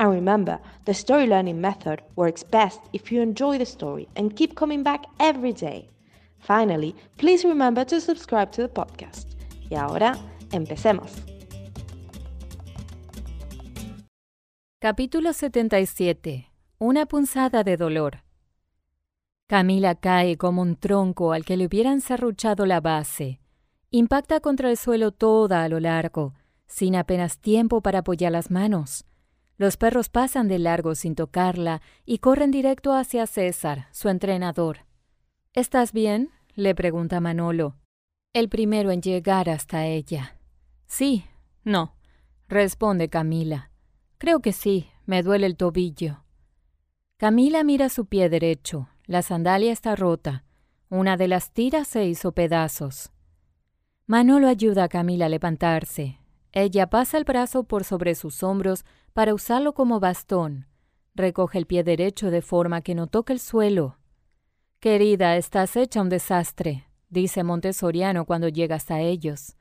And remember, the story learning method works best if you enjoy the story and keep coming back every day. Finally, please remember to subscribe to the podcast. Y ahora, empecemos. Capítulo 77. Una punzada de dolor. Camila cae como un tronco al que le hubieran serruchado la base. Impacta contra el suelo toda a lo largo, sin apenas tiempo para apoyar las manos. Los perros pasan de largo sin tocarla y corren directo hacia César, su entrenador. ¿Estás bien? le pregunta Manolo, el primero en llegar hasta ella. Sí, no, responde Camila. Creo que sí, me duele el tobillo. Camila mira su pie derecho, la sandalia está rota, una de las tiras se hizo pedazos. Manolo ayuda a Camila a levantarse. Ella pasa el brazo por sobre sus hombros para usarlo como bastón. Recoge el pie derecho de forma que no toque el suelo. Querida, estás hecha un desastre, dice Montesoriano cuando llega hasta ellos.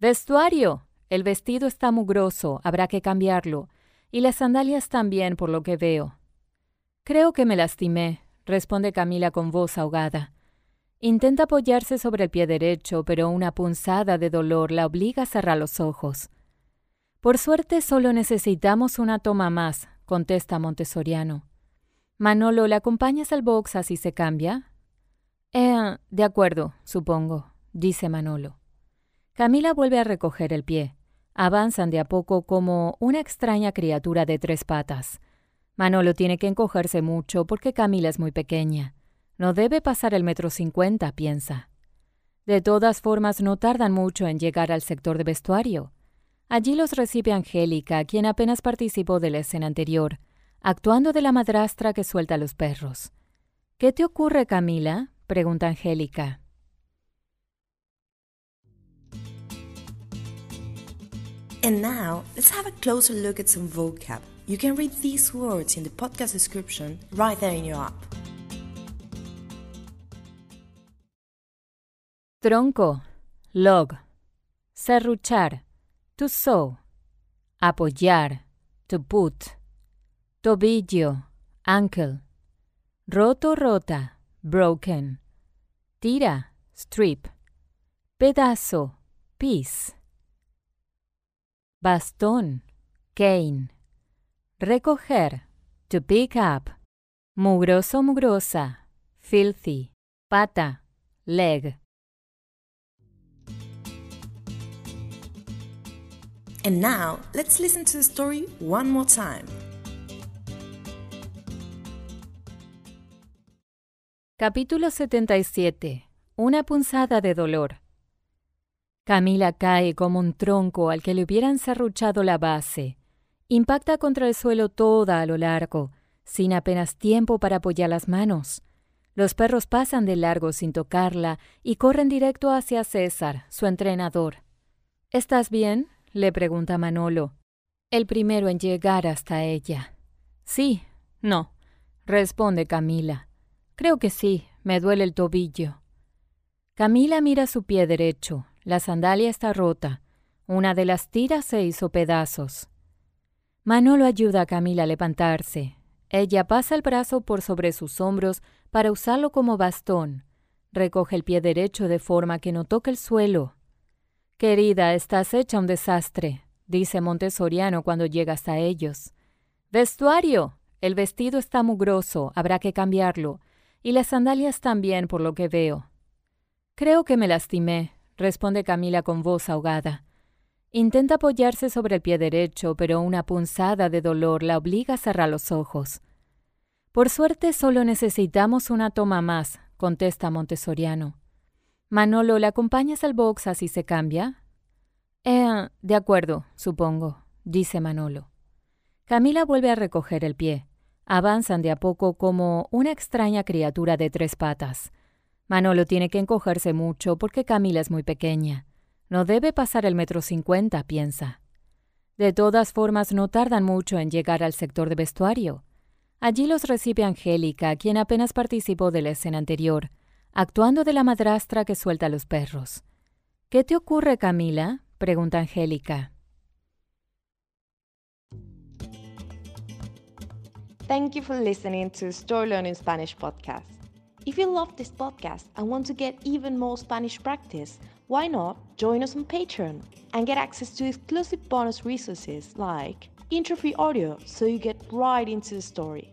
Vestuario. El vestido está mugroso, habrá que cambiarlo. Y las sandalias también, por lo que veo. Creo que me lastimé, responde Camila con voz ahogada. Intenta apoyarse sobre el pie derecho, pero una punzada de dolor la obliga a cerrar los ojos. Por suerte solo necesitamos una toma más, contesta Montessoriano. Manolo, ¿le acompañas al box así se cambia? Eh, de acuerdo, supongo, dice Manolo. Camila vuelve a recoger el pie. Avanzan de a poco como una extraña criatura de tres patas. Manolo tiene que encogerse mucho porque Camila es muy pequeña. No debe pasar el metro cincuenta, piensa. De todas formas, no tardan mucho en llegar al sector de vestuario. Allí los recibe Angélica, quien apenas participó de la escena anterior, actuando de la madrastra que suelta a los perros. ¿Qué te ocurre, Camila? pregunta Angélica. And now, let's have a closer look at some vocab. You can read these words in the podcast description right there in your app. Tronco, log, serruchar, to sew, apoyar, to put, tobillo, ankle, roto, rota, broken, tira, strip, pedazo, piece, bastón, cane, recoger, to pick up, mugroso, mugrosa, filthy, pata, leg. And now, let's listen to the story one more time. Capítulo 77. Una punzada de dolor. Camila cae como un tronco al que le hubieran serruchado la base. Impacta contra el suelo toda a lo largo, sin apenas tiempo para apoyar las manos. Los perros pasan de largo sin tocarla y corren directo hacia César, su entrenador. ¿Estás bien? Le pregunta Manolo, el primero en llegar hasta ella. Sí, no, responde Camila. Creo que sí, me duele el tobillo. Camila mira su pie derecho, la sandalia está rota, una de las tiras se hizo pedazos. Manolo ayuda a Camila a levantarse. Ella pasa el brazo por sobre sus hombros para usarlo como bastón. Recoge el pie derecho de forma que no toque el suelo. Querida, estás hecha un desastre, dice Montesoriano cuando llega hasta ellos. Vestuario. El vestido está mugroso, habrá que cambiarlo. Y las sandalias también, por lo que veo. Creo que me lastimé, responde Camila con voz ahogada. Intenta apoyarse sobre el pie derecho, pero una punzada de dolor la obliga a cerrar los ojos. Por suerte solo necesitamos una toma más, contesta Montessoriano. Manolo, ¿la acompañas al box así se cambia? Eh, de acuerdo, supongo, dice Manolo. Camila vuelve a recoger el pie. Avanzan de a poco como una extraña criatura de tres patas. Manolo tiene que encogerse mucho porque Camila es muy pequeña. No debe pasar el metro cincuenta, piensa. De todas formas, no tardan mucho en llegar al sector de vestuario. Allí los recibe Angélica, quien apenas participó de la escena anterior, actuando de la madrastra que suelta a los perros. ¿Qué te ocurre, Camila? pregunta Angélica. Thank you for listening to Story Learning Spanish podcast. If you love this podcast and want to get even more Spanish practice, why not join us on Patreon and get access to exclusive bonus resources like intro-free audio so you get right into the story,